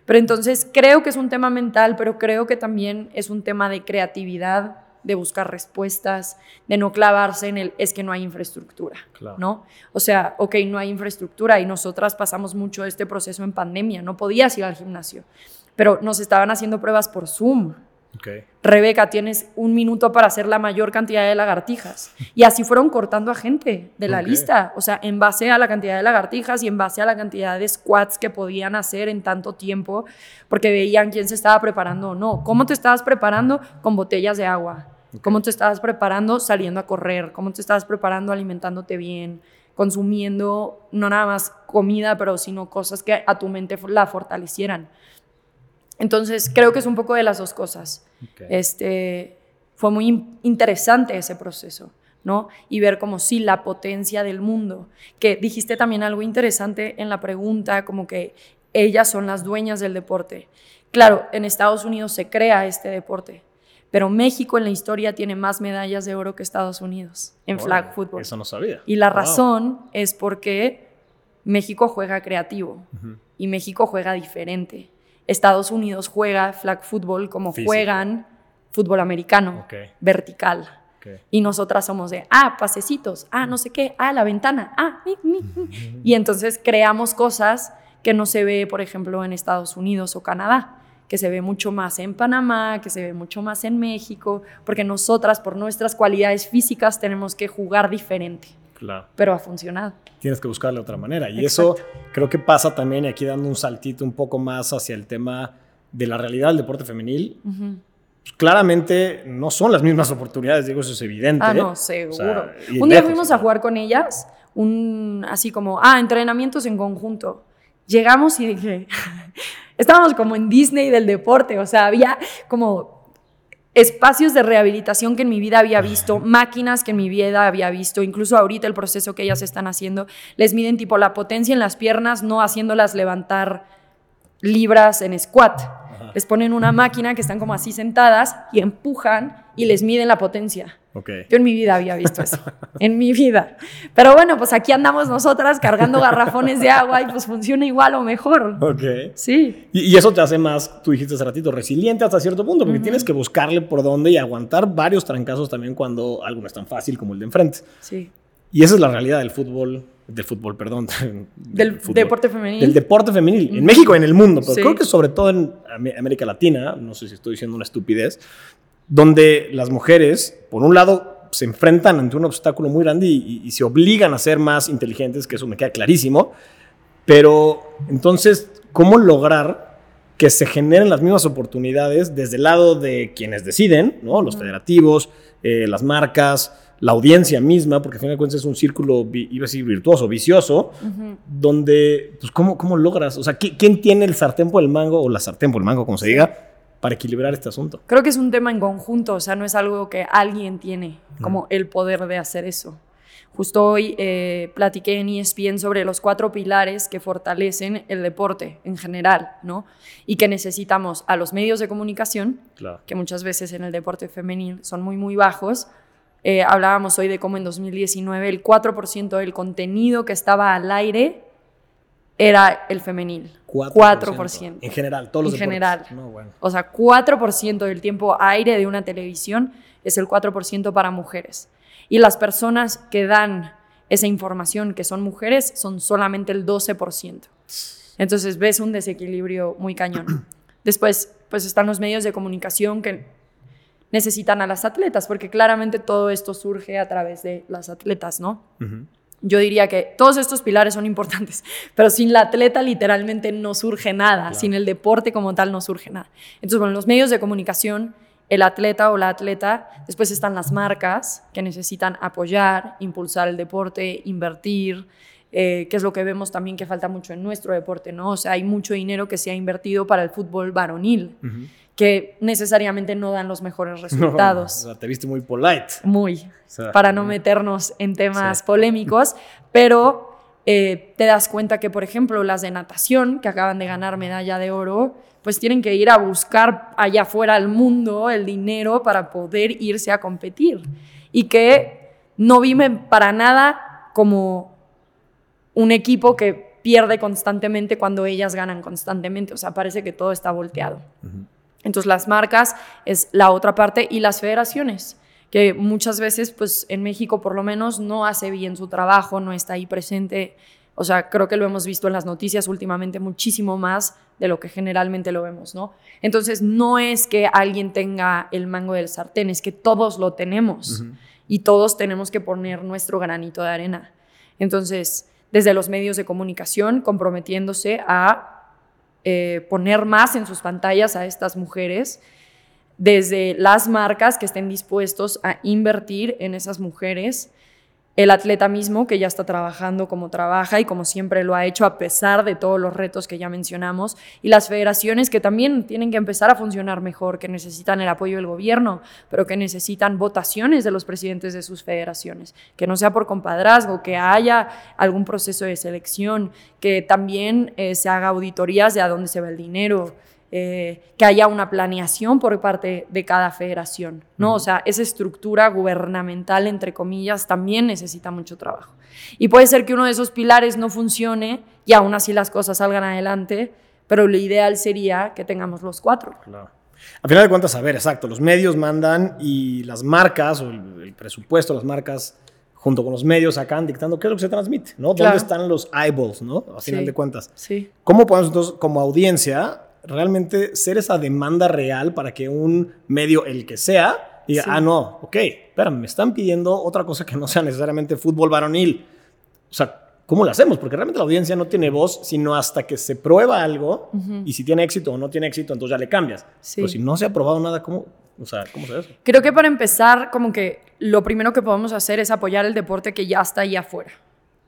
[SPEAKER 2] Pero entonces creo que es un tema mental, pero creo que también es un tema de creatividad, de buscar respuestas, de no clavarse en el es que no hay infraestructura, ¿no? O sea, ok, no hay infraestructura y nosotras pasamos mucho este proceso en pandemia, no podías ir al gimnasio, pero nos estaban haciendo pruebas por Zoom, Rebeca, tienes un minuto para hacer la mayor cantidad de lagartijas. Y así fueron cortando a gente de la lista. O sea, en base a la cantidad de lagartijas y en base a la cantidad de squats que podían hacer en tanto tiempo, porque veían quién se estaba preparando o no. ¿Cómo te estabas preparando? Con botellas de agua. ¿Cómo te estabas preparando saliendo a correr? ¿Cómo te estabas preparando alimentándote bien? Consumiendo no nada más comida, pero sino cosas que a tu mente la fortalecieran. Entonces, creo que es un poco de las dos cosas. Este, fue muy interesante ese proceso, ¿no? Y ver como sí la potencia del mundo. Que dijiste también algo interesante en la pregunta, como que ellas son las dueñas del deporte. Claro, en Estados Unidos se crea este deporte, pero México en la historia tiene más medallas de oro que Estados Unidos en flag football.
[SPEAKER 1] Eso no sabía.
[SPEAKER 2] Y la razón es porque México juega creativo y México juega diferente. Estados Unidos juega flag football como juegan fútbol americano, vertical. Y nosotras somos de, ah, pasecitos, ah, no sé qué, ah, la ventana, ah, y entonces creamos cosas que no se ve, por ejemplo, en Estados Unidos o Canadá que se ve mucho más en Panamá, que se ve mucho más en México, porque nosotras, por nuestras cualidades físicas, tenemos que jugar diferente. Claro. Pero ha funcionado.
[SPEAKER 1] Tienes que buscarle otra manera. Y eso creo que pasa también, y aquí dando un saltito un poco más hacia el tema de la realidad del deporte femenil. Pues, claramente no son las mismas oportunidades, digo, eso es evidente.
[SPEAKER 2] Ah, no, seguro. un día fuimos a jugar con ellas, un, así como, ah, entrenamientos en conjunto. Llegamos y dije, (laughs) estábamos como en Disney del deporte, o sea, había como espacios de rehabilitación que en mi vida había visto, máquinas que en mi vida había visto, incluso ahorita el proceso que ellas están haciendo, les miden tipo la potencia en las piernas, no haciéndolas levantar libras en squat. Les ponen una máquina que están como así sentadas y empujan y les miden la potencia. Yo en mi vida había visto eso, (laughs) en mi vida. Pero bueno, pues aquí andamos nosotras cargando garrafones de agua y pues funciona igual o mejor.
[SPEAKER 1] Ok.
[SPEAKER 2] Sí.
[SPEAKER 1] Y, eso te hace más, tú dijiste hace ratito, resiliente hasta cierto punto, porque tienes que buscarle por dónde y aguantar varios trancazos también cuando algo no es tan fácil como el de enfrente.
[SPEAKER 2] Sí.
[SPEAKER 1] Y esa es la realidad del fútbol, del fútbol, perdón. (laughs)
[SPEAKER 2] Del, deporte femenil.
[SPEAKER 1] Del deporte femenil, en México, en el mundo, pero creo que sobre todo en América Latina, no sé si estoy diciendo una estupidez, donde las mujeres, por un lado, se enfrentan ante un obstáculo muy grande y, se obligan a ser más inteligentes, que eso me queda clarísimo, pero entonces, ¿cómo lograr que se generen las mismas oportunidades desde el lado de quienes deciden, ¿no? los federativos, eh, las marcas, la audiencia misma, porque al final de cuentas es un círculo, iba a decir virtuoso, vicioso, donde, pues, ¿cómo, ¿cómo logras? O sea, ¿quién tiene el sartén por el mango, o la sartén por el mango, como se diga, para equilibrar este asunto?
[SPEAKER 2] Creo que es un tema en conjunto, o sea, no es algo que alguien tiene como el poder de hacer eso. Justo hoy eh, platiqué en ESPN sobre los cuatro pilares que fortalecen el deporte en general, ¿no? Y que necesitamos a los medios de comunicación, que muchas veces en el deporte femenil son muy, muy bajos, eh, hablábamos hoy de cómo en 2019 el 4% del contenido que estaba al aire era el femenil. 4%.
[SPEAKER 1] En general, todos los
[SPEAKER 2] En general. O sea, 4% del tiempo aire de una televisión es el 4% para mujeres. Y las personas que dan esa información, que son mujeres, son solamente el 12%. Entonces ves un desequilibrio muy cañón. (clears throat) Después, pues están los medios de comunicación que necesitan a las atletas, porque claramente todo esto surge a través de las atletas, ¿no? Yo diría que todos estos pilares son importantes, (laughs) pero sin la atleta literalmente no surge nada, sin el deporte como tal no surge nada. Entonces, bueno, los medios de comunicación, el atleta o la atleta, después están las marcas que necesitan apoyar, impulsar el deporte, invertir, eh, que es lo que vemos también que falta mucho en nuestro deporte, ¿no? O sea, hay mucho dinero que se ha invertido para el fútbol varonil que necesariamente no dan los mejores (laughs) resultados.
[SPEAKER 1] te viste muy polite.
[SPEAKER 2] Muy, para no meternos en temas polémicos, pero eh, te das cuenta que, por ejemplo, las de natación, que acaban de ganar medalla de oro, pues tienen que ir a buscar allá afuera al mundo el dinero para poder irse a competir. Y que no viven para nada como un equipo que pierde constantemente cuando ellas ganan constantemente. O sea, parece que todo está volteado. Entonces las marcas es la otra parte y las federaciones, que muchas veces pues en México por lo menos no hace bien su trabajo, no está ahí presente. O sea, creo que lo hemos visto en las noticias últimamente muchísimo más de lo que generalmente lo vemos, ¿no? Entonces no es que alguien tenga el mango del sartén, es que todos lo tenemos y todos tenemos que poner nuestro granito de arena. Entonces, desde los medios de comunicación comprometiéndose a eh, poner más en sus pantallas a estas mujeres, desde las marcas que estén dispuestos a invertir en esas mujeres, el atleta mismo que ya está trabajando como trabaja y como siempre lo ha hecho a pesar de todos los retos que ya mencionamos, y las federaciones que también tienen que empezar a funcionar mejor, que necesitan el apoyo del gobierno, pero que necesitan votaciones de los presidentes de sus federaciones, que no sea por compadrazgo, que haya algún proceso de selección, que también eh, se haga auditorías de a dónde se va el dinero. Eh, que haya una planeación por parte de cada federación, ¿no? O sea, esa estructura gubernamental, entre comillas, también necesita mucho trabajo. Y puede ser que uno de esos pilares no funcione y aún así las cosas salgan adelante, pero lo ideal sería que tengamos los cuatro.
[SPEAKER 1] Claro. A final de cuentas, a ver, exacto, los medios mandan y las marcas o el, presupuesto, las marcas junto con los medios acaban dictando qué es lo que se transmite, ¿no? ¿Dónde están los eyeballs, ¿no? A final de cuentas.
[SPEAKER 2] Sí.
[SPEAKER 1] ¿Cómo podemos entonces, como audiencia, realmente ser esa demanda real para que un medio, el que sea, diga, ah, no, ok, espérame, me están pidiendo otra cosa que no sea necesariamente fútbol varonil. O sea, ¿cómo lo hacemos? Porque realmente la audiencia no tiene voz, sino hasta que se prueba algo y si tiene éxito o no tiene éxito, entonces ya le cambias. Pero si no se ha probado nada, ¿cómo, o sea, ¿cómo se hace eso?
[SPEAKER 2] Creo que para empezar, como que lo primero que podemos hacer es apoyar el deporte que ya está ahí afuera,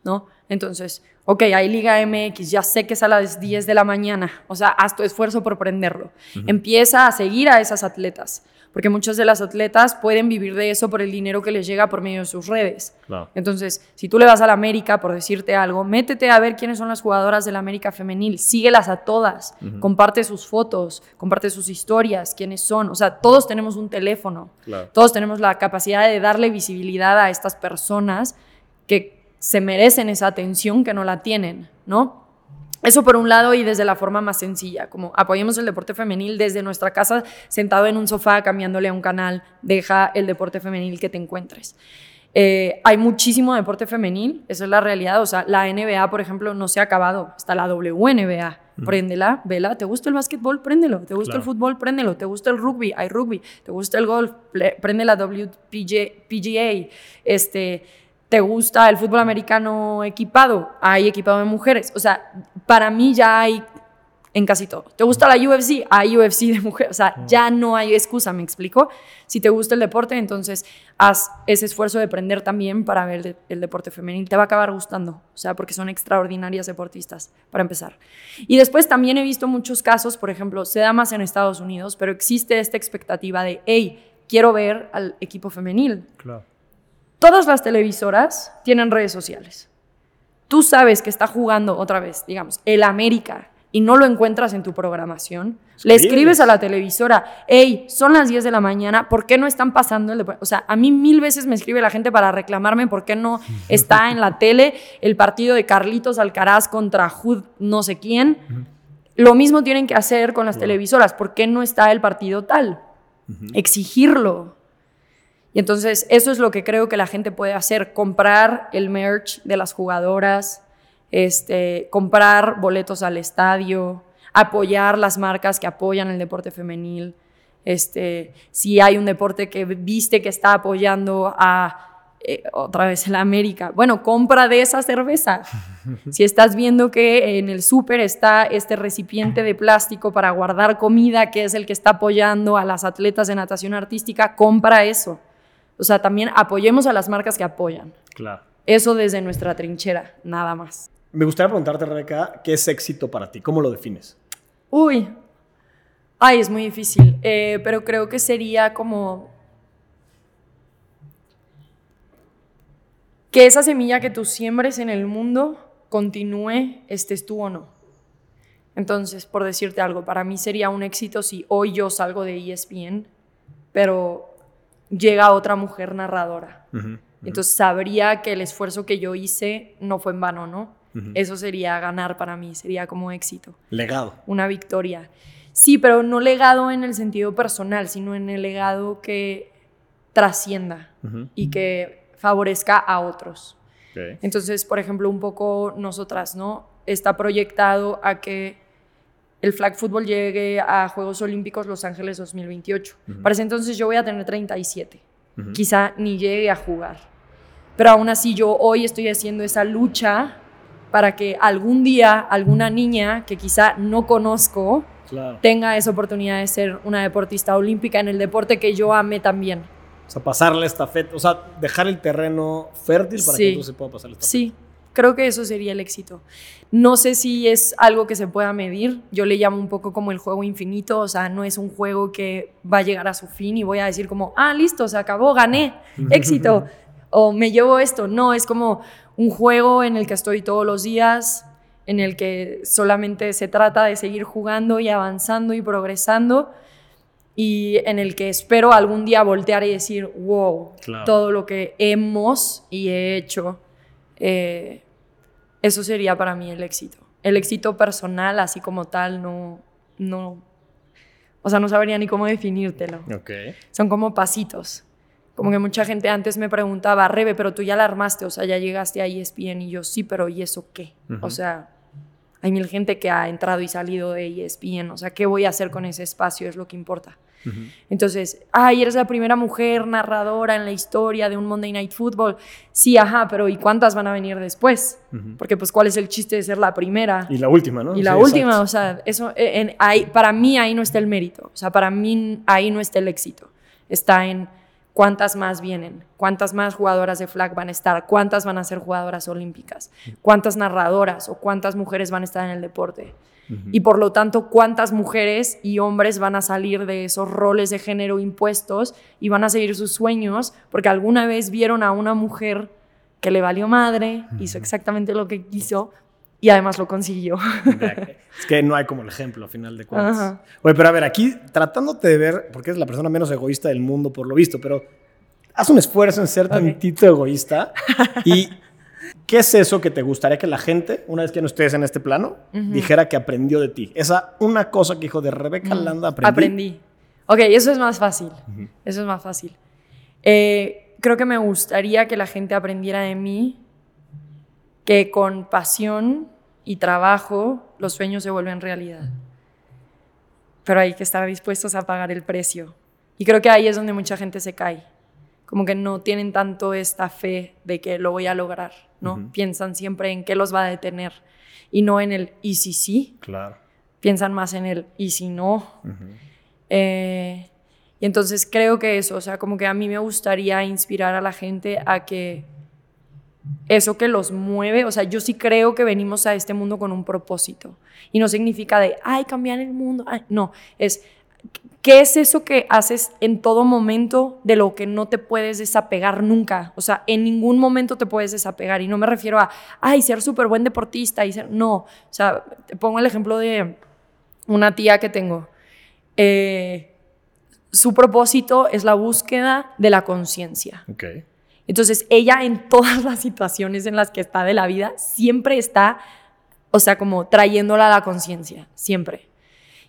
[SPEAKER 2] ¿no? Entonces, ok, hay Liga MX, ya sé que es a las 10 de la mañana, o sea, haz tu esfuerzo por prenderlo. Empieza a seguir a esas atletas, porque muchas de las atletas pueden vivir de eso por el dinero que les llega por medio de sus redes. Entonces, si tú le vas a la América, por decirte algo, métete a ver quiénes son las jugadoras de la América femenil, síguelas a todas, comparte sus fotos, comparte sus historias, quiénes son, o sea, todos tenemos un teléfono, todos tenemos la capacidad de darle visibilidad a estas personas que se merecen esa atención que no la tienen, ¿no? Eso por un lado y desde la forma más sencilla, como apoyemos el deporte femenil desde nuestra casa, sentado en un sofá, cambiándole a un canal, deja el deporte femenil que te encuentres. Eh, hay muchísimo deporte femenil, esa es la realidad. O sea, la NBA, por ejemplo, no se ha acabado. Está la WNBA. Préndela, vela. ¿Te gusta el básquetbol? Préndelo. ¿Te gusta el fútbol? Préndelo. ¿Te gusta el rugby? Hay rugby. ¿Te gusta el golf? Prende la WPGA. Este ¿Te gusta el fútbol americano equipado? Hay equipado de mujeres. O sea, para mí ya hay en casi todo. ¿Te gusta la UFC? Hay UFC de mujeres. O sea, ya no hay excusa, ¿me explico? Si te gusta el deporte, entonces haz ese esfuerzo de aprender también para ver el, deporte femenil. Te va a acabar gustando, o sea, porque son extraordinarias deportistas, para empezar. Y después también he visto muchos casos, por ejemplo, se da más en Estados Unidos, pero existe esta expectativa de, hey, quiero ver al equipo femenil. Claro. Todas las televisoras tienen redes sociales. Tú sabes que está jugando otra vez, digamos, el América y no lo encuentras en tu programación, le escribes a la televisora, hey, son las 10 de la mañana, ¿por qué no están pasando el O sea, a mí mil veces me escribe la gente para reclamarme por qué no (laughs) está en la tele el partido de Carlitos Alcaraz contra Jud no sé quién. Lo mismo tienen que hacer con las televisoras, ¿por qué no está el partido tal? Exigirlo. Y entonces eso es lo que creo que la gente puede hacer, comprar el merch de las jugadoras, este, comprar boletos al estadio, apoyar las marcas que apoyan el deporte femenil. Este, si hay un deporte que viste que está apoyando a eh, otra vez la América, bueno, compra de esa cerveza. (laughs) Si estás viendo que en el súper está este recipiente de plástico para guardar comida, que es el que está apoyando a las atletas de natación artística, compra eso. O sea, también apoyemos a las marcas que apoyan.
[SPEAKER 1] Claro.
[SPEAKER 2] Eso desde nuestra trinchera, nada más.
[SPEAKER 1] Me gustaría preguntarte, Rebeca, ¿qué es éxito para ti? ¿Cómo lo defines?
[SPEAKER 2] Uy, ay, es muy difícil, eh, pero creo que sería como que esa semilla que tú siembres en el mundo continúe, estés tú o no. Entonces, por decirte algo, para mí sería un éxito si hoy yo salgo de ESPN, pero llega otra mujer narradora. Entonces sabría que el esfuerzo que yo hice no fue en vano, ¿no? Eso sería ganar para mí, sería como éxito.
[SPEAKER 1] Legado.
[SPEAKER 2] Una victoria. Sí, pero no legado en el sentido personal, sino en el legado que trascienda y que favorezca a otros. Entonces, por ejemplo, un poco nosotras, ¿no? Está proyectado a que el flag football llegue a Juegos Olímpicos Los Ángeles 2028. Para ese entonces yo voy a tener 37. Quizá ni llegue a jugar. Pero aún así yo hoy estoy haciendo esa lucha para que algún día alguna niña que quizá no conozco tenga esa oportunidad de ser una deportista olímpica en el deporte que yo amé también.
[SPEAKER 1] sea, pasar la estafeta, o sea, dejar el terreno fértil para
[SPEAKER 2] Sí.
[SPEAKER 1] que entonces se pueda pasar la estafeta.
[SPEAKER 2] Sí, creo que eso sería el éxito. No sé si es algo que se pueda medir. Yo le llamo un poco como el juego infinito. O sea, no es un juego que va a llegar a su fin y voy a decir como, ah, listo, se acabó, gané, (laughs) éxito. o me llevo esto. No, es como un juego en el que estoy todos los días, en el que solamente se trata de seguir jugando y avanzando y progresando. Y en el que espero algún día voltear y decir, wow,
[SPEAKER 1] Claro.
[SPEAKER 2] todo lo que hemos y he hecho eh, eso sería para mí el éxito. El éxito personal, así como tal, no, no, o sea, no sabría ni cómo definírtelo. Son como pasitos. Como que mucha gente antes me preguntaba, Rebe, pero tú ya la armaste, o sea, ya llegaste a ESPN y yo sí, pero ¿y eso qué?
[SPEAKER 1] Ujú.
[SPEAKER 2] O sea, hay mil gente que ha entrado y salido de ESPN, o sea, ¿qué voy a hacer con ese espacio? Es lo que importa. Entonces, ay, eres la primera mujer narradora en la historia de un Monday Night Football. Sí, ajá, pero ¿y cuántas van a venir después? Porque pues cuál es el chiste de ser la primera
[SPEAKER 1] Y la última, ¿no?
[SPEAKER 2] y la
[SPEAKER 1] Sí,
[SPEAKER 2] última,
[SPEAKER 1] exacto.
[SPEAKER 2] o sea, eso eh, en- ahí- para mí ahí no está el mérito, o sea, para mí ahí no está el éxito. Está en cuántas más vienen, cuántas más jugadoras de flag van a estar, cuántas van a ser jugadoras olímpicas, cuántas narradoras o cuántas mujeres van a estar en el deporte. Y por lo tanto, cuántas mujeres y hombres van a salir de esos roles de género impuestos y van a seguir sus sueños porque alguna vez vieron a una mujer que le valió madre, hizo exactamente lo que quiso y además lo consiguió.
[SPEAKER 1] Es que no hay como el ejemplo, a final de cuentas.
[SPEAKER 2] Ajá.
[SPEAKER 1] Oye, pero a ver, aquí tratándote de ver, porque es la persona menos egoísta del mundo por lo visto, pero haz un esfuerzo en ser tantito egoísta. ¿Y (laughs) qué es eso que te gustaría que la gente, una vez que no estés en este plano, dijera que aprendió de ti? Esa una cosa que dijo de Rebeca Landa aprendí.
[SPEAKER 2] Aprendí. Ok, eso es más fácil. Eso es más fácil. Eh, creo que me gustaría que la gente aprendiera de mí que con pasión y trabajo los sueños se vuelven realidad. Pero hay que estar dispuestos a pagar el precio. Y creo que ahí es donde mucha gente se cae. Como que no tienen tanto esta fe de que lo voy a lograr, ¿no? Piensan siempre en qué los va a detener y no en el y si sí.
[SPEAKER 1] Claro.
[SPEAKER 2] Piensan más en el y si no. Eh, y entonces creo que eso, o sea, como que a mí me gustaría inspirar a la gente a que eso que los mueve, o sea, yo sí creo que venimos a este mundo con un propósito. Y no significa de, ay, cambiar el mundo. ay, no, es, ¿qué es eso que haces en todo momento de lo que no te puedes desapegar nunca? O sea, en ningún momento te puedes desapegar. Y no me refiero a, ay, ser súper buen deportista. Y ser, no, o sea, te pongo el ejemplo de una tía que tengo. Eh, su propósito es la búsqueda de la conciencia.
[SPEAKER 1] Ok.
[SPEAKER 2] Entonces, ella en todas las situaciones en las que está de la vida, siempre está, o sea, como trayéndola a la conciencia, siempre.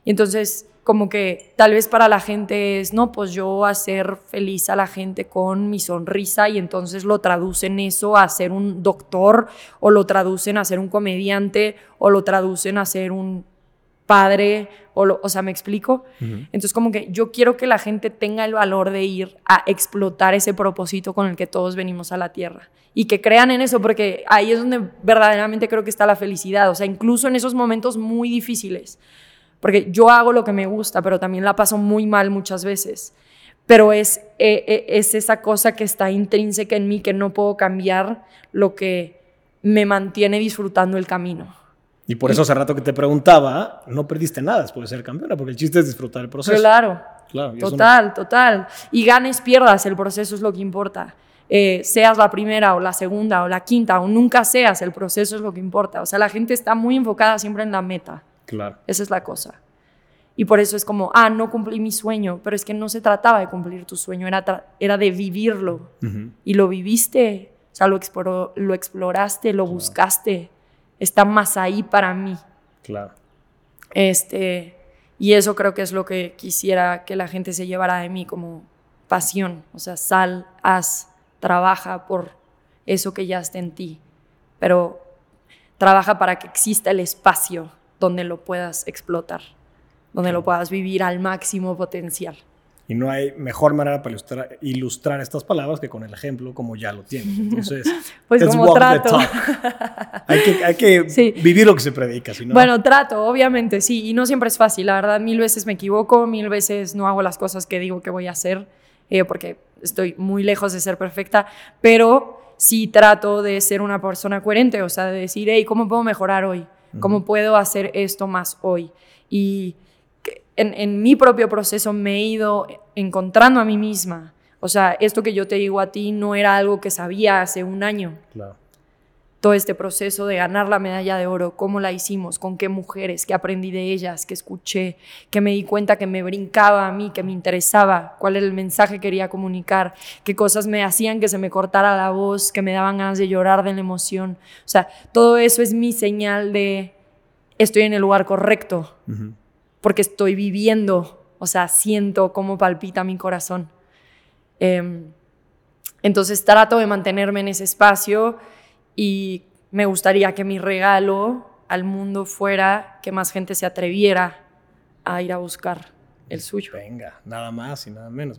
[SPEAKER 2] Y entonces, como que tal vez para la gente es, no, pues yo hacer feliz a la gente con mi sonrisa y entonces lo traducen eso a ser un doctor o lo traducen a ser un comediante o lo traducen a ser un padre o, lo- o sea, ¿me explico? Entonces como que yo quiero que la gente tenga el valor de ir a explotar ese propósito con el que todos venimos a la tierra. Y que crean en eso porque ahí es donde verdaderamente creo que está la felicidad, o sea, incluso en esos momentos muy difíciles, porque yo hago lo que me gusta, pero también la paso muy mal muchas veces. Pero es, eh, eh, es esa cosa que está intrínseca en mí que no puedo cambiar lo que me mantiene disfrutando el camino.
[SPEAKER 1] Y por eso hace rato que te preguntaba, no perdiste nada después de ser campeona, porque el chiste es disfrutar el proceso.
[SPEAKER 2] Claro,
[SPEAKER 1] Claro, no-
[SPEAKER 2] total, total. Y ganes, pierdas, el proceso es lo que importa. Eh, seas la primera o la segunda o la quinta o nunca seas, el proceso es lo que importa. O sea, la gente está muy enfocada siempre en la meta.
[SPEAKER 1] Claro.
[SPEAKER 2] Esa es la cosa. Y por eso es como, ah, no cumplí mi sueño, pero es que no se trataba de cumplir tu sueño, era, era de vivirlo. Y lo viviste, o sea, lo, exploró- lo exploraste, lo buscaste. Está más ahí para mí.
[SPEAKER 1] Claro.
[SPEAKER 2] Este, y eso creo que es lo que quisiera que la gente se llevara de mí como pasión. O sea, sal, haz, trabaja por eso que ya está en ti. Pero trabaja para que exista el espacio donde lo puedas explotar, donde lo puedas vivir al máximo potencial.
[SPEAKER 1] Y no hay mejor manera para ilustrar, ilustrar estas palabras que con el ejemplo como ya lo tienes. Entonces, (laughs)
[SPEAKER 2] Pues como trato. (laughs)
[SPEAKER 1] Hay que, hay que
[SPEAKER 2] Sí.
[SPEAKER 1] vivir lo que se predica, si no...
[SPEAKER 2] Bueno, trato, obviamente, sí, y no siempre es fácil, la verdad, mil veces me equivoco, mil veces no hago las cosas que digo que voy a hacer, eh, porque estoy muy lejos de ser perfecta, pero sí trato de ser una persona coherente, o sea, de decir, hey, ¿cómo puedo mejorar hoy? ¿Cómo puedo hacer esto más hoy? Y en, en, mi propio proceso me he ido encontrando a mí misma. O sea, esto que yo te digo a ti no era algo que sabía hace un año. Claro todo este proceso de ganar la medalla de oro, cómo la hicimos, con qué mujeres, qué aprendí de ellas, qué escuché, que me di cuenta que me brincaba a mí, que me interesaba, cuál era el mensaje que quería comunicar, qué cosas me hacían que se me cortara la voz, que me daban ganas de llorar de la emoción. O sea, todo eso es mi señal de estoy en el lugar correcto, porque estoy viviendo, o sea, siento cómo palpita mi corazón. Em, entonces trato de mantenerme en ese espacio y me gustaría que mi regalo al mundo fuera que más gente se atreviera a ir a buscar el suyo.
[SPEAKER 1] Venga, nada más y nada menos.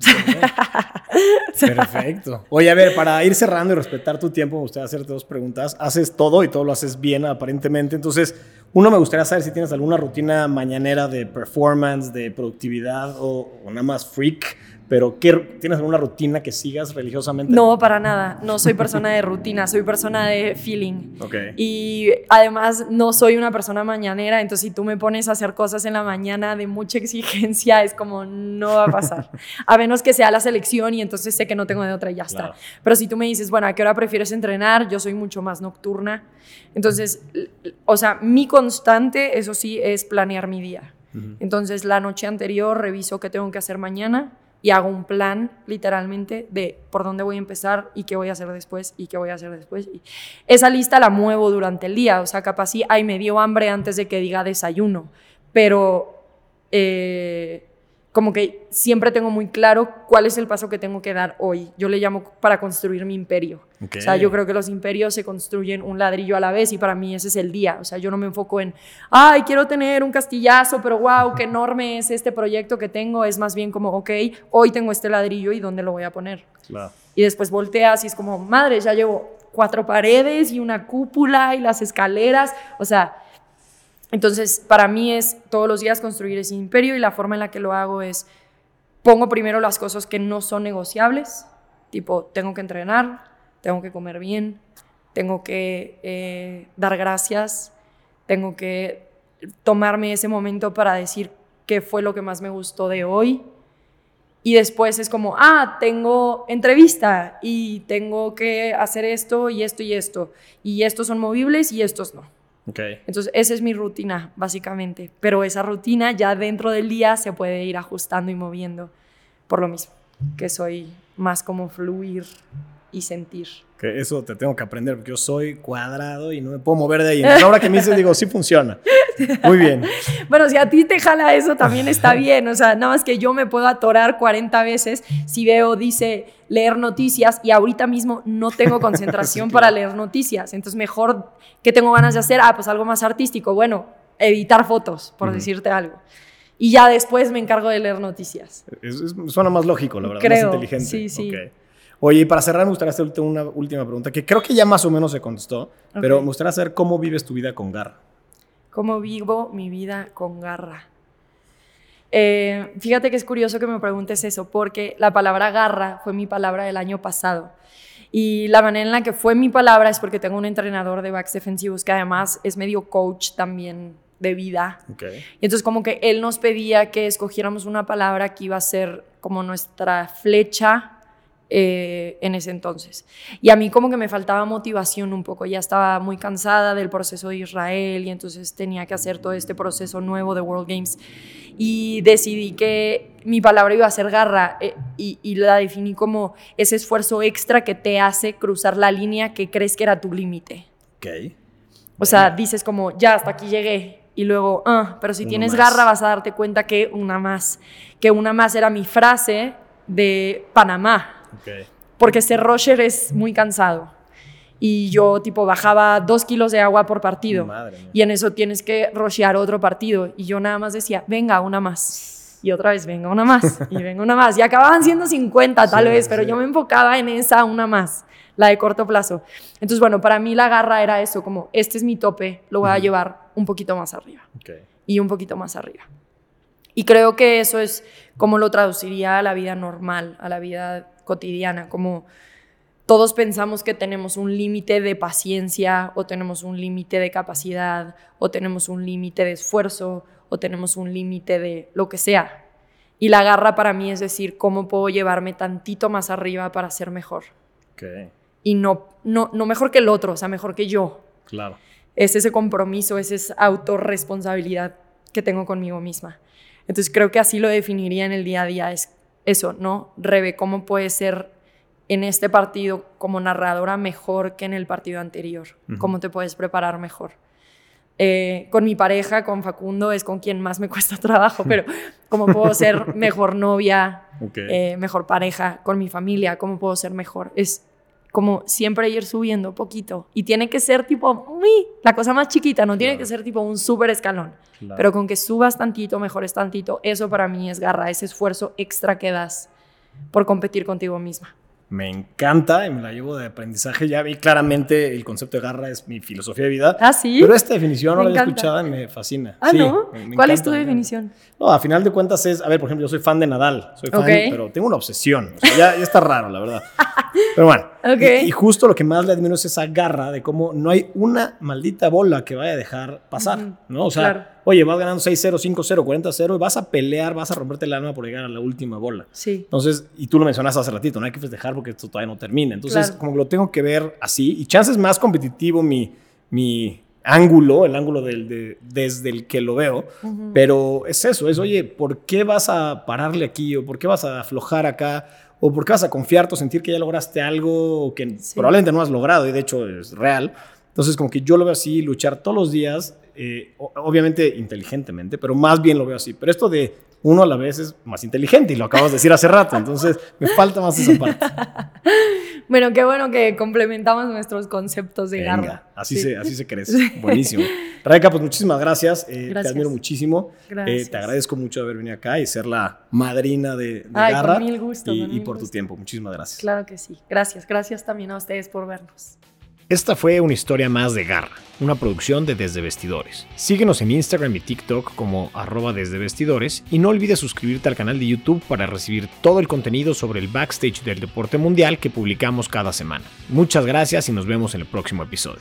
[SPEAKER 1] (laughs) Perfecto. Oye, a ver, para ir cerrando y respetar tu tiempo, me gustaría hacerte dos preguntas. Haces todo y todo lo haces bien, aparentemente. Entonces, uno, me gustaría saber si tienes alguna rutina mañanera de performance, de productividad o, o nada más freak pero ¿tienes alguna rutina que sigas religiosamente?
[SPEAKER 2] No, para nada. No soy persona de rutina, soy persona de feeling. Okay. Y además no soy una persona mañanera, entonces si tú me pones a hacer cosas en la mañana de mucha exigencia, es como no va a pasar. (laughs) a menos que sea la selección y entonces sé que no tengo de otra y ya está. Pero si tú me dices, bueno, ¿a qué hora prefieres entrenar? Yo soy mucho más nocturna. Entonces, o sea, mi constante, eso sí, es planear mi día. Entonces, la noche anterior reviso qué tengo que hacer mañana y hago un plan literalmente de por dónde voy a empezar y qué voy a hacer después y qué voy a hacer después. Y esa lista la muevo durante el día, o sea, capaz sí, ay, me dio hambre antes de que diga desayuno, pero eh, como que siempre tengo muy claro cuál es el paso que tengo que dar hoy. Yo le llamo para construir mi imperio. O sea, yo creo que los imperios se construyen un ladrillo a la vez y para mí ese es el día. O sea, yo no me enfoco en, ay, quiero tener un castillazo, pero wow, qué enorme es este proyecto que tengo. Es más bien como, ok, hoy tengo este ladrillo y dónde lo voy a poner. Y después volteas y es como, madre, ya llevo cuatro paredes y una cúpula y las escaleras. O sea, entonces, para mí es todos los días construir ese imperio y la forma en la que lo hago es, pongo primero las cosas que no son negociables, tipo, tengo que entrenar, tengo que comer bien, tengo que eh, dar gracias, tengo que tomarme ese momento para decir qué fue lo que más me gustó de hoy. Y después es como, ah, tengo entrevista y tengo que hacer esto y esto y esto. Y estos son movibles y estos no. Entonces, esa es mi rutina, básicamente. Pero esa rutina ya dentro del día se puede ir ajustando y moviendo por lo mismo, que soy más como fluir y sentir.
[SPEAKER 1] Que eso te tengo que aprender, porque yo soy cuadrado y no me puedo mover de ahí. Entonces, ahora que me dices, digo, sí funciona. Muy bien. (laughs)
[SPEAKER 2] bueno, si a ti te jala eso, también está (laughs) bien. O sea, nada más que yo me puedo atorar 40 veces si veo, dice, leer noticias y ahorita mismo no tengo concentración (laughs) para leer noticias. Entonces, mejor, ¿qué tengo ganas de hacer? Ah, pues algo más artístico. Bueno, editar fotos, por decirte algo. Y ya después me encargo de leer noticias.
[SPEAKER 1] suena más lógico, la verdad, más inteligente.
[SPEAKER 2] Sí, sí.
[SPEAKER 1] Oye, y para cerrar me gustaría hacerte una última pregunta, que creo que ya más o menos se contestó, pero me gustaría saber cómo vives tu vida con garra.
[SPEAKER 2] ¿Cómo vivo mi vida con garra? Eh, fíjate que es curioso que me preguntes eso, porque la palabra garra fue mi palabra del año pasado. Y la manera en la que fue mi palabra es porque tengo un entrenador de backs defensivos que además es medio coach también de vida. Y entonces como que él nos pedía que escogiéramos una palabra que iba a ser como nuestra flecha eh, en ese entonces. Y a mí como que me faltaba motivación un poco, ya estaba muy cansada del proceso de Israel y entonces tenía que hacer todo este proceso nuevo de World Games y decidí que mi palabra iba a ser garra eh, y, la definí como ese esfuerzo extra que te hace cruzar la línea que crees que era tu límite.
[SPEAKER 1] Ok.
[SPEAKER 2] O sea, dices como, ya, hasta aquí llegué. Y luego, ah, pero si tienes garra vas a darte cuenta que una más, que una más era mi frase de Panamá. Porque ser Roger es muy cansado. Y yo, tipo, bajaba dos kilos de agua por partido. y en eso tienes que rochear otro partido. Y yo nada más decía, venga, una más. Y otra vez, venga, una más. Y venga, una más. Y acababan siendo 50 tal vez, pero yo me enfocaba en esa una más, la de corto plazo. Entonces, bueno, para mí la garra era eso, como, este es mi tope, lo voy a llevar un poquito más arriba. Y un poquito más arriba. Y creo que eso es como lo traduciría a la vida normal, a la vida cotidiana, como todos pensamos que tenemos un límite de paciencia o tenemos un límite de capacidad o tenemos un límite de esfuerzo o tenemos un límite de lo que sea. Y la garra para mí es decir, ¿cómo puedo llevarme tantito más arriba para ser mejor? Y no, no, no mejor que el otro, o sea, mejor que yo.
[SPEAKER 1] Claro.
[SPEAKER 2] Es ese compromiso, es esa autorresponsabilidad que tengo conmigo misma. Entonces creo que así lo definiría en el día a día, es eso, ¿no? Rebe, ¿cómo puede ser en este partido como narradora mejor que en el partido anterior? ¿Cómo te puedes preparar mejor? Eh, con mi pareja, con Facundo, es con quien más me (laughs) cuesta trabajo, pero cómo puedo ser mejor novia, (laughs) eh, mejor pareja, con mi familia, cómo puedo ser mejor. Es como siempre ir subiendo poquito. Y tiene que ser tipo, la cosa más chiquita, no tiene que ser tipo un súper escalón. Pero con que subas tantito, mejores tantito, eso para mí es garra, ese esfuerzo extra que das por competir contigo misma
[SPEAKER 1] me encanta y me la llevo de aprendizaje. Ya vi claramente el concepto de garra es mi filosofía de vida.
[SPEAKER 2] Ah, sí.
[SPEAKER 1] Pero esta definición no la había escuchado y me fascina.
[SPEAKER 2] Ah, ¿no? ¿Cuál es tu definición?
[SPEAKER 1] No, a final de cuentas es, a ver, por ejemplo, yo soy fan de Nadal, soy fan, pero tengo una obsesión. O sea, ya, está raro, la verdad. (laughs) Pero bueno. Y, justo lo que más le admiro es esa garra de cómo no hay una maldita bola que vaya a dejar pasar, ¿no? O sea, oye, vas ganando 6-0, 5-0, 40-0 y vas a pelear, vas a romperte el alma por llegar a la última bola.
[SPEAKER 2] Sí.
[SPEAKER 1] Entonces, y tú lo mencionaste hace ratito, no hay que festejar porque esto todavía no termina. Entonces, como que lo tengo que ver así y chances más competitivo mi, mi ángulo, el ángulo del, desde el que lo veo, pero es eso, es, oye, ¿por qué vas a pararle aquí o por qué vas a aflojar acá? ¿O por qué vas a confiar o sentir que ya lograste algo que probablemente no has logrado y de hecho es real? Entonces, como que yo lo veo así, luchar todos los días, eh, obviamente inteligentemente, pero más bien lo veo así. Pero esto de uno a la vez es más inteligente y lo acabas de decir hace rato, entonces me falta más esa parte. (laughs)
[SPEAKER 2] bueno, qué bueno que complementamos nuestros conceptos de Venga,
[SPEAKER 1] Así, se, así se crece. (laughs) Buenísimo. Rebeca, pues muchísimas gracias. Eh, te admiro muchísimo. Eh, te agradezco mucho de haber venido acá y ser la madrina de, de Garra.
[SPEAKER 2] mil gusto,
[SPEAKER 1] y, y por tu tiempo. Muchísimas gracias.
[SPEAKER 2] Claro que sí. Gracias. Gracias también a ustedes por vernos.
[SPEAKER 1] Esta fue una historia más de Garra, una producción de Desde Vestidores. Síguenos en Instagram y TikTok como arroba desde vestidores y no olvides suscribirte al canal de YouTube para recibir todo el contenido sobre el backstage del deporte mundial que publicamos cada semana. Muchas gracias y nos vemos en el próximo episodio.